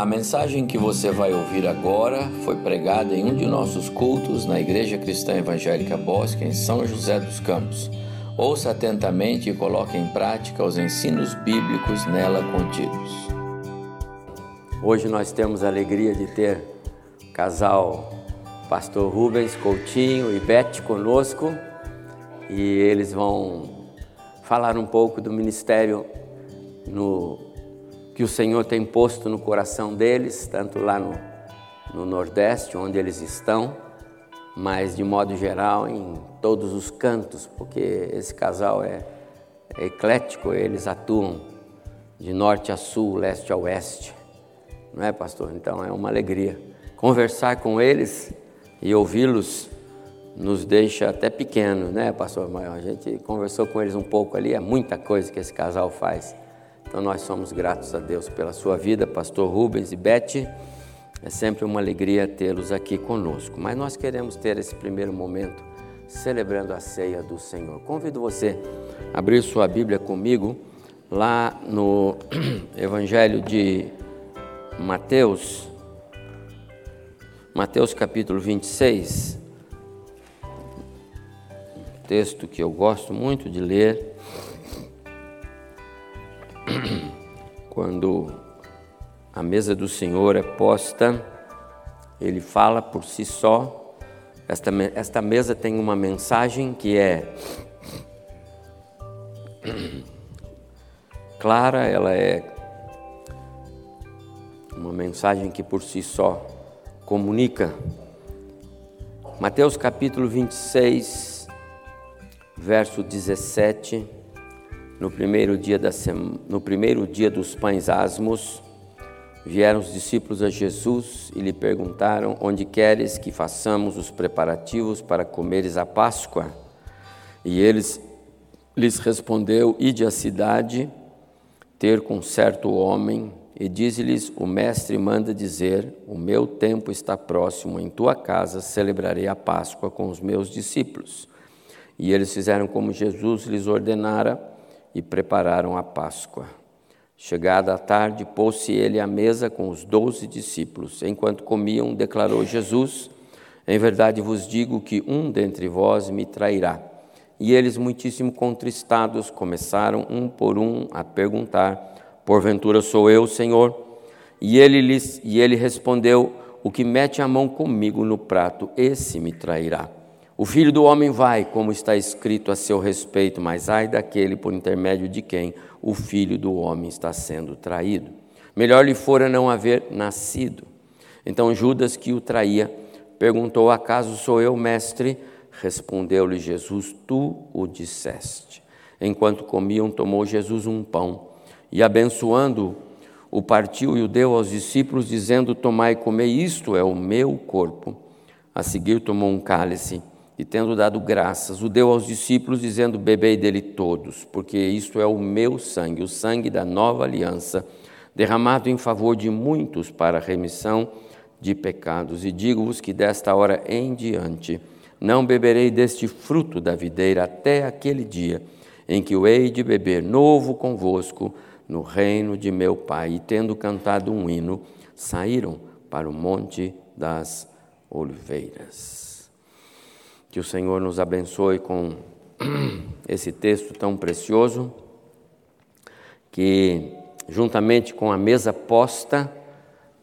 A mensagem que você vai ouvir agora foi pregada em um de nossos cultos na Igreja Cristã Evangélica Bosque, em São José dos Campos. Ouça atentamente e coloque em prática os ensinos bíblicos nela contidos. Hoje nós temos a alegria de ter o casal Pastor Rubens Coutinho e Beth conosco e eles vão falar um pouco do ministério no que o Senhor tem posto no coração deles, tanto lá no, no Nordeste, onde eles estão, mas de modo geral em todos os cantos, porque esse casal é, é eclético, eles atuam de norte a sul, leste a oeste, não é, pastor? Então é uma alegria conversar com eles e ouvi-los nos deixa até pequenos, né, pastor Maior? A gente conversou com eles um pouco ali, é muita coisa que esse casal faz. Então nós somos gratos a Deus pela sua vida, pastor Rubens e Beth. É sempre uma alegria tê-los aqui conosco. Mas nós queremos ter esse primeiro momento celebrando a ceia do Senhor. Convido você a abrir sua Bíblia comigo lá no Evangelho de Mateus, Mateus capítulo 26, um texto que eu gosto muito de ler. Quando a mesa do Senhor é posta, ele fala por si só. Esta, esta mesa tem uma mensagem que é clara, ela é uma mensagem que por si só comunica. Mateus capítulo 26, verso 17 no primeiro dia, da no primeiro dia dos pães asmos, vieram os discípulos a Jesus e lhe perguntaram: Onde queres que façamos os preparativos para comeres a Páscoa? E eles lhes respondeu: Ide à cidade ter com certo homem e diz-lhes: O mestre manda dizer: O meu tempo está próximo, em tua casa celebrarei a Páscoa com os meus discípulos. E eles fizeram como Jesus lhes ordenara e prepararam a Páscoa. Chegada a tarde, pôs-se ele à mesa com os doze discípulos. Enquanto comiam, declarou Jesus: Em verdade vos digo que um dentre vós me trairá. E eles, muitíssimo contristados, começaram um por um a perguntar: Porventura sou eu, Senhor? E ele, lhes, e ele respondeu: O que mete a mão comigo no prato, esse me trairá. O filho do homem vai, como está escrito a seu respeito, mas ai daquele por intermédio de quem o filho do homem está sendo traído. Melhor lhe fora não haver nascido. Então Judas, que o traía, perguntou: Acaso sou eu, mestre? Respondeu-lhe Jesus: Tu o disseste. Enquanto comiam, tomou Jesus um pão e, abençoando, o partiu e o deu aos discípulos, dizendo: Tomai e comei, isto é o meu corpo. A seguir, tomou um cálice e, tendo dado graças, o deu aos discípulos, dizendo: Bebei dele todos, porque isto é o meu sangue, o sangue da nova aliança, derramado em favor de muitos para a remissão de pecados. E digo-vos que desta hora em diante não beberei deste fruto da videira até aquele dia em que o hei de beber novo convosco no reino de meu Pai. E tendo cantado um hino, saíram para o Monte das Oliveiras. Que o Senhor nos abençoe com esse texto tão precioso, que juntamente com a mesa posta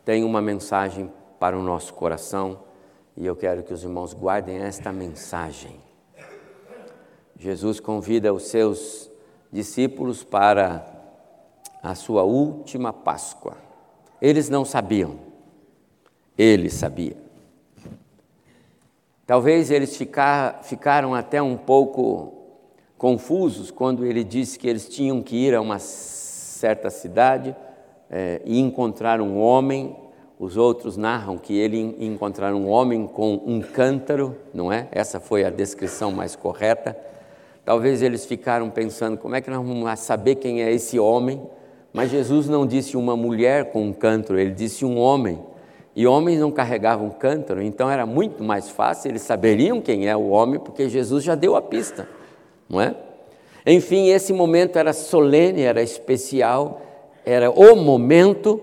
tem uma mensagem para o nosso coração e eu quero que os irmãos guardem esta mensagem. Jesus convida os seus discípulos para a sua última Páscoa. Eles não sabiam, ele sabia. Talvez eles ficar, ficaram até um pouco confusos quando ele disse que eles tinham que ir a uma certa cidade é, e encontrar um homem. Os outros narram que ele encontrar um homem com um cântaro, não é? Essa foi a descrição mais correta. Talvez eles ficaram pensando como é que nós vamos saber quem é esse homem. Mas Jesus não disse uma mulher com um cântaro, ele disse um homem. E homens não carregavam cântaro, então era muito mais fácil, eles saberiam quem é o homem, porque Jesus já deu a pista, não é? Enfim, esse momento era solene, era especial, era o momento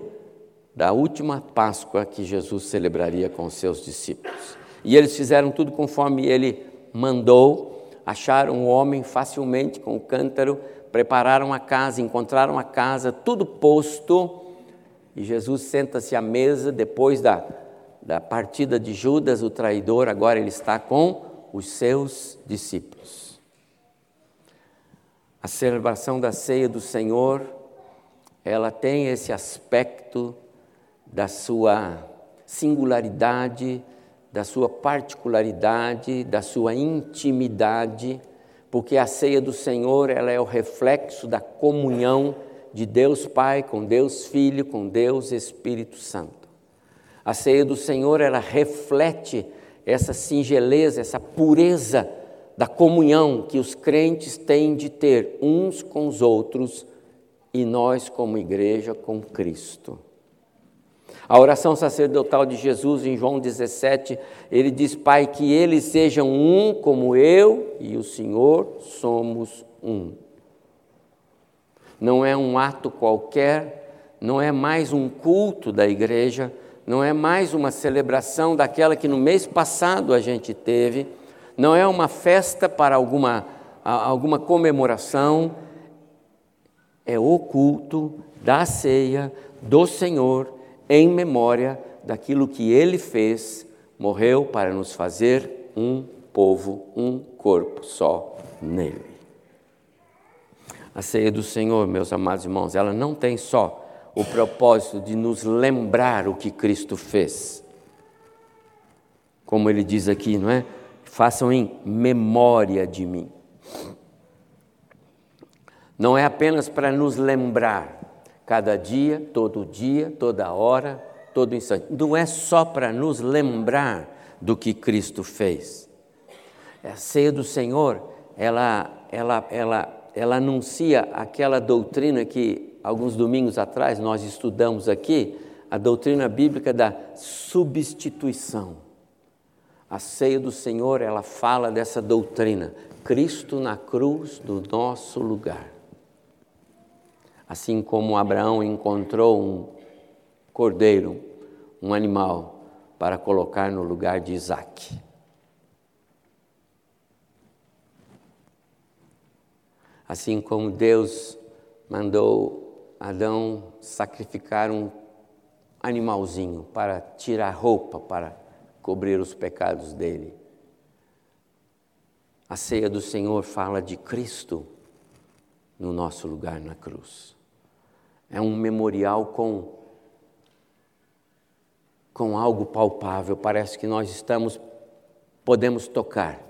da última Páscoa que Jesus celebraria com seus discípulos. E eles fizeram tudo conforme ele mandou, acharam o homem facilmente com o cântaro, prepararam a casa, encontraram a casa, tudo posto, e Jesus senta-se à mesa depois da, da partida de Judas, o traidor, agora ele está com os seus discípulos. A celebração da ceia do Senhor, ela tem esse aspecto da sua singularidade, da sua particularidade, da sua intimidade, porque a ceia do Senhor, ela é o reflexo da comunhão de Deus Pai com Deus Filho, com Deus Espírito Santo. A ceia do Senhor, ela reflete essa singeleza, essa pureza da comunhão que os crentes têm de ter uns com os outros e nós, como igreja, com Cristo. A oração sacerdotal de Jesus em João 17, ele diz: Pai, que eles sejam um como eu e o Senhor somos um. Não é um ato qualquer, não é mais um culto da igreja, não é mais uma celebração daquela que no mês passado a gente teve, não é uma festa para alguma, alguma comemoração, é o culto da ceia do Senhor em memória daquilo que ele fez, morreu para nos fazer um povo, um corpo só nele. A ceia do Senhor, meus amados irmãos, ela não tem só o propósito de nos lembrar o que Cristo fez. Como ele diz aqui, não é? Façam em memória de mim. Não é apenas para nos lembrar, cada dia, todo dia, toda hora, todo instante. Não é só para nos lembrar do que Cristo fez. A ceia do Senhor, ela, ela, ela, ela anuncia aquela doutrina que alguns domingos atrás nós estudamos aqui, a doutrina bíblica da substituição. A ceia do Senhor, ela fala dessa doutrina. Cristo na cruz do nosso lugar. Assim como Abraão encontrou um cordeiro, um animal, para colocar no lugar de Isaac. Assim como Deus mandou Adão sacrificar um animalzinho para tirar roupa, para cobrir os pecados dele. A ceia do Senhor fala de Cristo no nosso lugar na cruz é um memorial com, com algo palpável, parece que nós estamos, podemos tocar.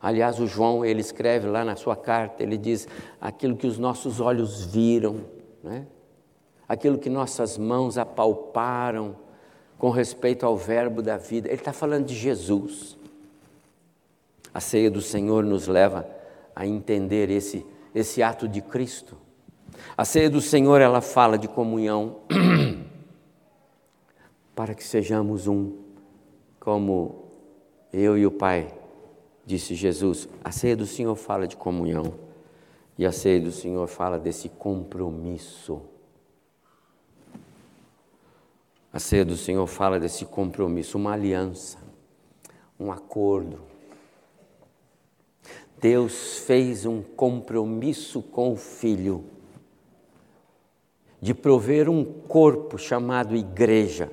Aliás, o João, ele escreve lá na sua carta, ele diz aquilo que os nossos olhos viram, né? aquilo que nossas mãos apalparam com respeito ao verbo da vida. Ele está falando de Jesus. A ceia do Senhor nos leva a entender esse, esse ato de Cristo. A ceia do Senhor, ela fala de comunhão para que sejamos um, como eu e o Pai, disse Jesus. A ceia do Senhor fala de comunhão e a ceia do Senhor fala desse compromisso. A ceia do Senhor fala desse compromisso, uma aliança, um acordo. Deus fez um compromisso com o Filho de prover um corpo chamado igreja,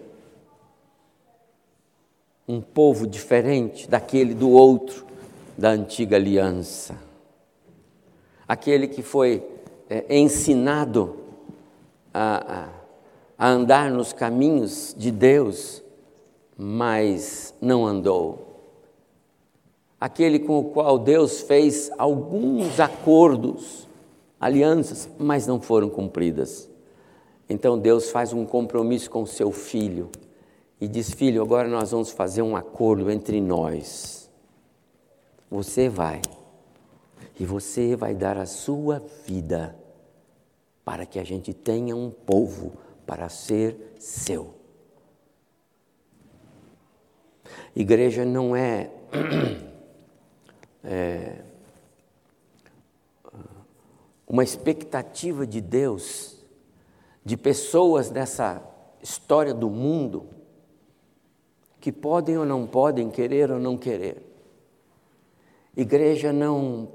um povo diferente daquele do outro da antiga aliança, aquele que foi é, ensinado a, a, andar nos caminhos de Deus, mas não andou. Aquele com o qual Deus fez alguns acordos, alianças, mas não foram cumpridas. Então Deus faz um compromisso com seu filho e diz: Filho, agora nós vamos fazer um acordo entre nós. Você vai e você vai dar a sua vida para que a gente tenha um povo para ser seu. Igreja não é, é uma expectativa de Deus de pessoas nessa história do mundo que podem ou não podem, querer ou não querer. Igreja não,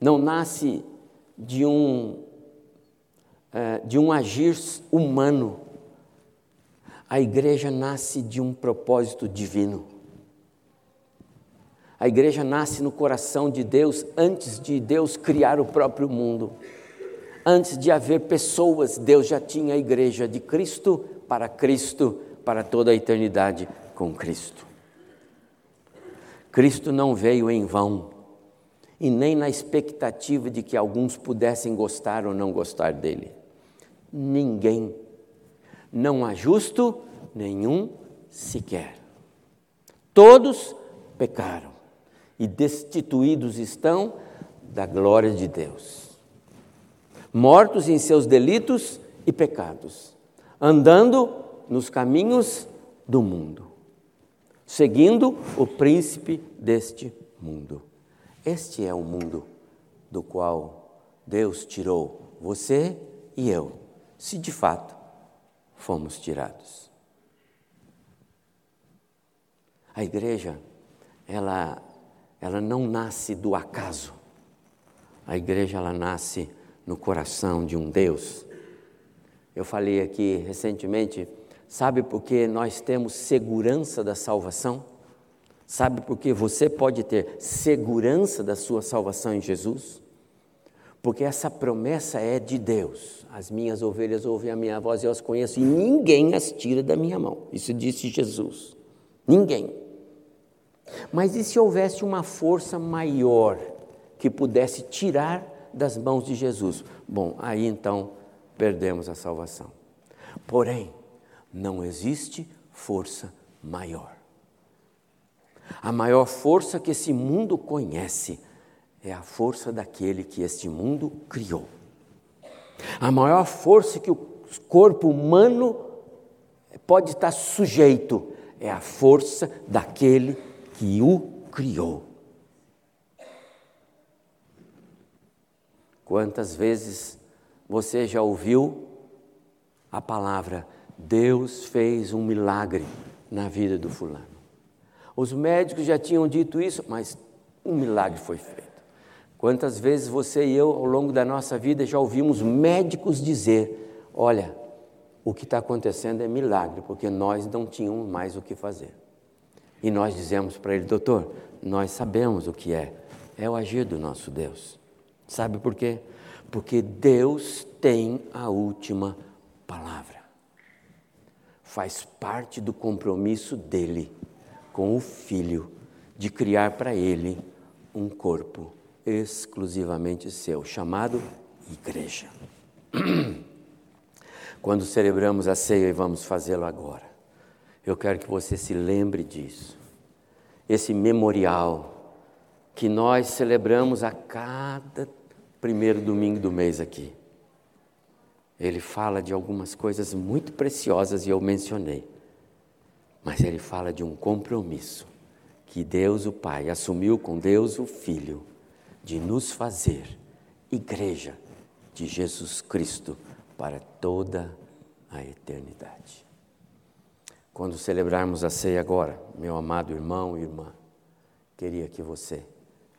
não nasce de um, é, de um agir humano. A igreja nasce de um propósito divino. A igreja nasce no coração de Deus antes de Deus criar o próprio mundo. Antes de haver pessoas, Deus já tinha a igreja de Cristo para Cristo, para toda a eternidade com Cristo. Cristo não veio em vão e nem na expectativa de que alguns pudessem gostar ou não gostar dele. Ninguém, não há justo nenhum sequer. Todos pecaram e destituídos estão da glória de Deus. Mortos em seus delitos e pecados, andando nos caminhos do mundo, seguindo o príncipe deste mundo. Este é o mundo do qual Deus tirou você e eu, se de fato fomos tirados. A igreja, ela ela não nasce do acaso. A igreja ela nasce no coração de um Deus. Eu falei aqui recentemente, sabe por que nós temos segurança da salvação? Sabe por que você pode ter segurança da sua salvação em Jesus? Porque essa promessa é de Deus. As minhas ovelhas ouvem a minha voz, eu as conheço e ninguém as tira da minha mão. Isso disse Jesus. Ninguém. Mas e se houvesse uma força maior que pudesse tirar das mãos de Jesus? Bom, aí então perdemos a salvação. Porém, não existe força maior. A maior força que esse mundo conhece é a força daquele que este mundo criou. A maior força que o corpo humano pode estar sujeito é a força daquele que o criou. Quantas vezes você já ouviu a palavra Deus fez um milagre na vida do fulano? Os médicos já tinham dito isso, mas um milagre foi feito. Quantas vezes você e eu, ao longo da nossa vida, já ouvimos médicos dizer: Olha, o que está acontecendo é milagre, porque nós não tínhamos mais o que fazer. E nós dizemos para ele, doutor, nós sabemos o que é, é o agir do nosso Deus. Sabe por quê? Porque Deus tem a última palavra. Faz parte do compromisso dele com o filho de criar para ele um corpo exclusivamente seu, chamado igreja. Quando celebramos a ceia e vamos fazê-lo agora, eu quero que você se lembre disso. Esse memorial que nós celebramos a cada primeiro domingo do mês aqui. Ele fala de algumas coisas muito preciosas e eu mencionei. Mas ele fala de um compromisso que Deus o Pai assumiu com Deus o Filho de nos fazer igreja de Jesus Cristo para toda a eternidade. Quando celebrarmos a ceia agora, meu amado irmão e irmã, queria que você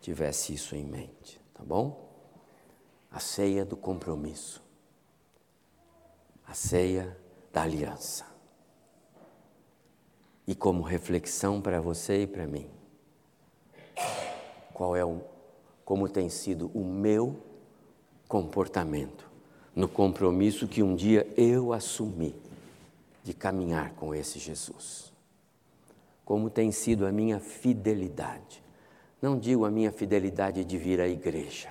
tivesse isso em mente, tá bom? A ceia do compromisso, a ceia da aliança. E como reflexão para você e para mim, qual é o, como tem sido o meu comportamento no compromisso que um dia eu assumi de caminhar com esse Jesus. Como tem sido a minha fidelidade. Não digo a minha fidelidade de vir à igreja.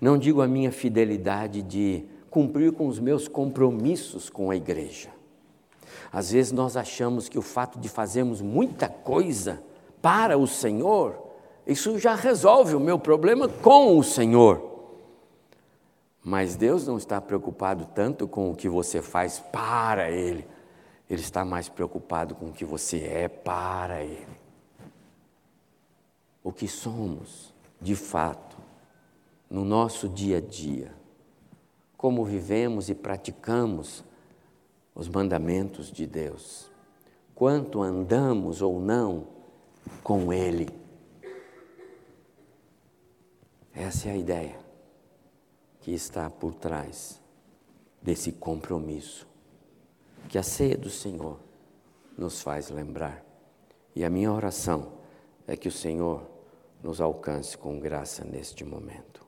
Não digo a minha fidelidade de cumprir com os meus compromissos com a igreja. Às vezes nós achamos que o fato de fazermos muita coisa para o Senhor, isso já resolve o meu problema com o Senhor. Mas Deus não está preocupado tanto com o que você faz para Ele, Ele está mais preocupado com o que você é para Ele. O que somos, de fato, no nosso dia a dia, como vivemos e praticamos os mandamentos de Deus, quanto andamos ou não com Ele. Essa é a ideia que está por trás desse compromisso que a ceia do Senhor nos faz lembrar. E a minha oração é que o Senhor nos alcance com graça neste momento.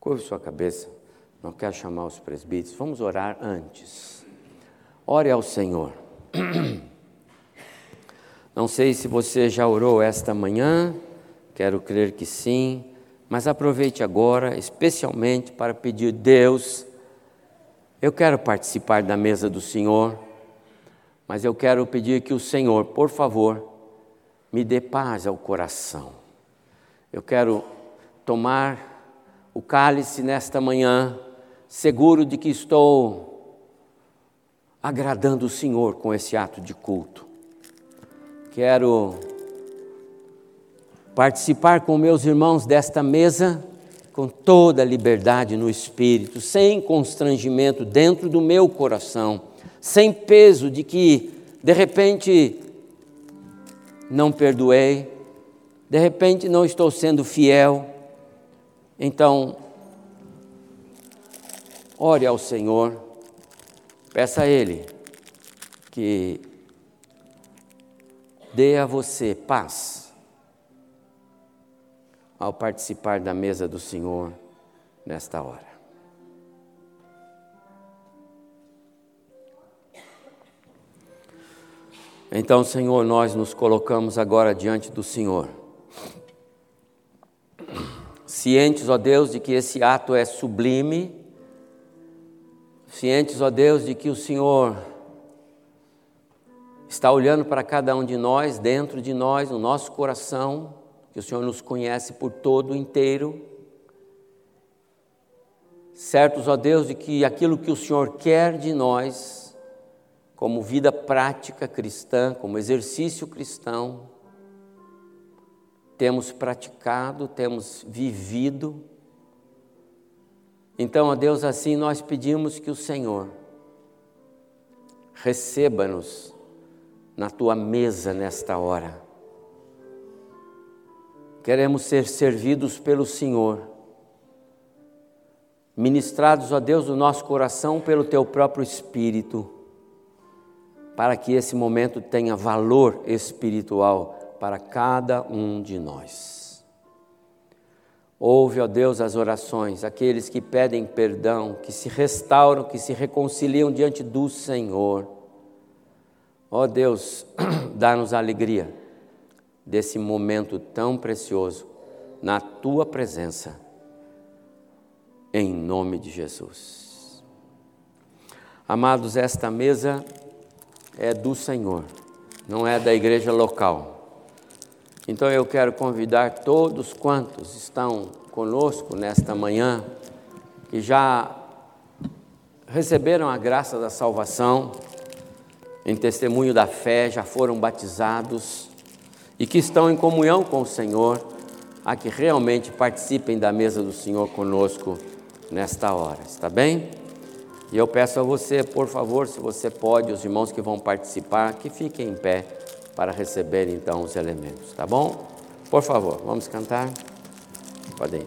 Curve sua cabeça, não quero chamar os presbíteros, vamos orar antes. Ore ao Senhor. Não sei se você já orou esta manhã, quero crer que sim, mas aproveite agora, especialmente para pedir, Deus, eu quero participar da mesa do Senhor, mas eu quero pedir que o Senhor, por favor, me dê paz ao coração. Eu quero tomar o cálice nesta manhã, seguro de que estou agradando o Senhor com esse ato de culto. Quero participar com meus irmãos desta mesa com toda a liberdade no espírito, sem constrangimento dentro do meu coração, sem peso de que, de repente, não perdoei, de repente não estou sendo fiel. Então, ore ao Senhor, peça a Ele que dê a você paz ao participar da mesa do Senhor nesta hora. Então, Senhor, nós nos colocamos agora diante do Senhor, cientes, ó Deus, de que esse ato é sublime, cientes, ó Deus, de que o Senhor está olhando para cada um de nós, dentro de nós, no nosso coração, que o Senhor nos conhece por todo inteiro. Certos, ó Deus, de que aquilo que o Senhor quer de nós, como vida prática cristã, como exercício cristão, temos praticado, temos vivido. Então, ó Deus, assim nós pedimos que o Senhor receba-nos na tua mesa nesta hora Queremos ser servidos pelo Senhor, ministrados, a Deus, no nosso coração pelo Teu próprio Espírito, para que esse momento tenha valor espiritual para cada um de nós. Ouve, ó Deus, as orações, aqueles que pedem perdão, que se restauram, que se reconciliam diante do Senhor. Ó Deus, dá-nos alegria desse momento tão precioso na tua presença, em nome de Jesus. Amados, esta mesa é do Senhor, não é da igreja local. Então eu quero convidar todos quantos estão conosco nesta manhã, que já receberam a graça da salvação, em testemunho da fé, já foram batizados, e que estão em comunhão com o Senhor, a que realmente participem da mesa do Senhor conosco nesta hora, está bem? E eu peço a você, por favor, se você pode, os irmãos que vão participar, que fiquem em pé para receber então os elementos, tá bom? Por favor, vamos cantar? Podem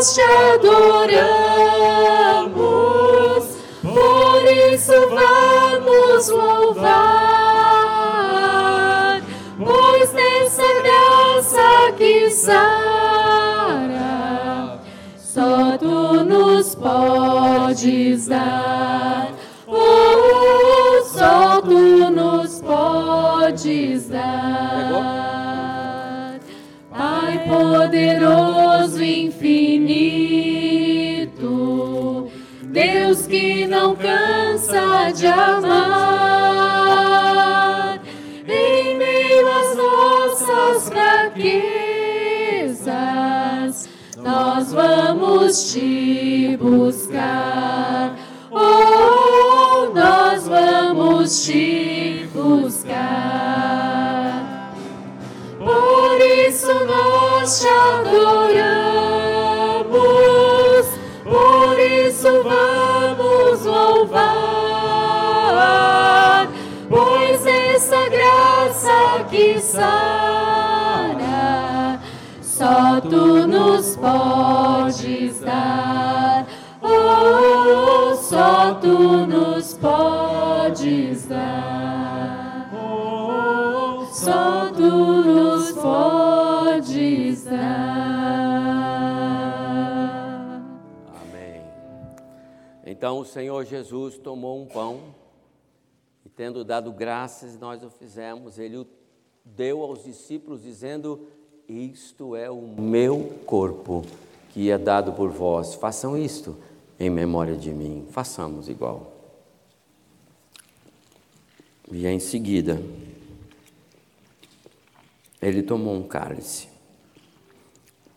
nós te adoramos, por isso vamos louvar, pois nessa graça que sara, só tu nos podes dar. Oh, só tu nos podes dar. Pai poderoso que não cansa de amar, em meio às nossas fraquezas, nós vamos te buscar. Oh, nós vamos te buscar. Por isso nós te adoramos, sara, só tu nos podes dar. Oh, só tu nos podes dar. Oh, só tu nos podes dar. Amém. Então o Senhor Jesus tomou um pão e, tendo dado graças, nós o fizemos. Ele o deu aos discípulos, dizendo: Isto é o meu corpo que é dado por vós. Façam isto em memória de mim. Façamos igual. E em seguida, ele tomou um cálice.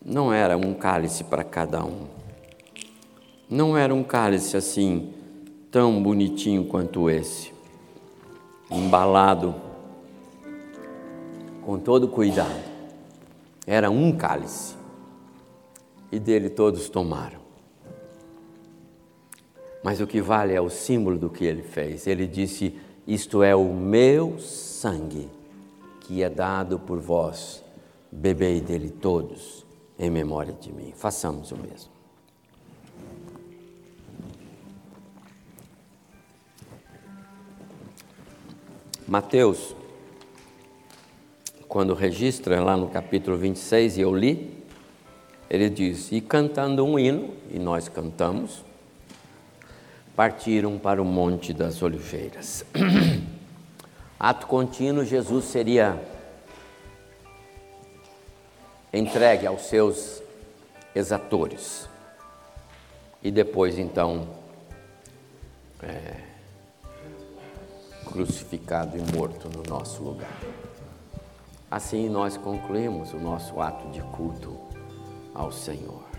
Não era um cálice para cada um. Não era um cálice assim, tão bonitinho quanto esse. Embalado com todo cuidado. Era um cálice. E dele todos tomaram. Mas o que vale é o símbolo do que ele fez. Ele disse: Isto é o meu sangue que é dado por vós. Bebei dele todos em memória de mim. Façamos o mesmo. Mateus, quando registra lá no capítulo 26, e eu li, ele diz: E cantando um hino, e nós cantamos, partiram para o Monte das Oliveiras. Ato contínuo, Jesus seria entregue aos seus exatores. E depois, então, é, crucificado e morto no nosso lugar. Assim nós concluímos o nosso ato de culto ao Senhor.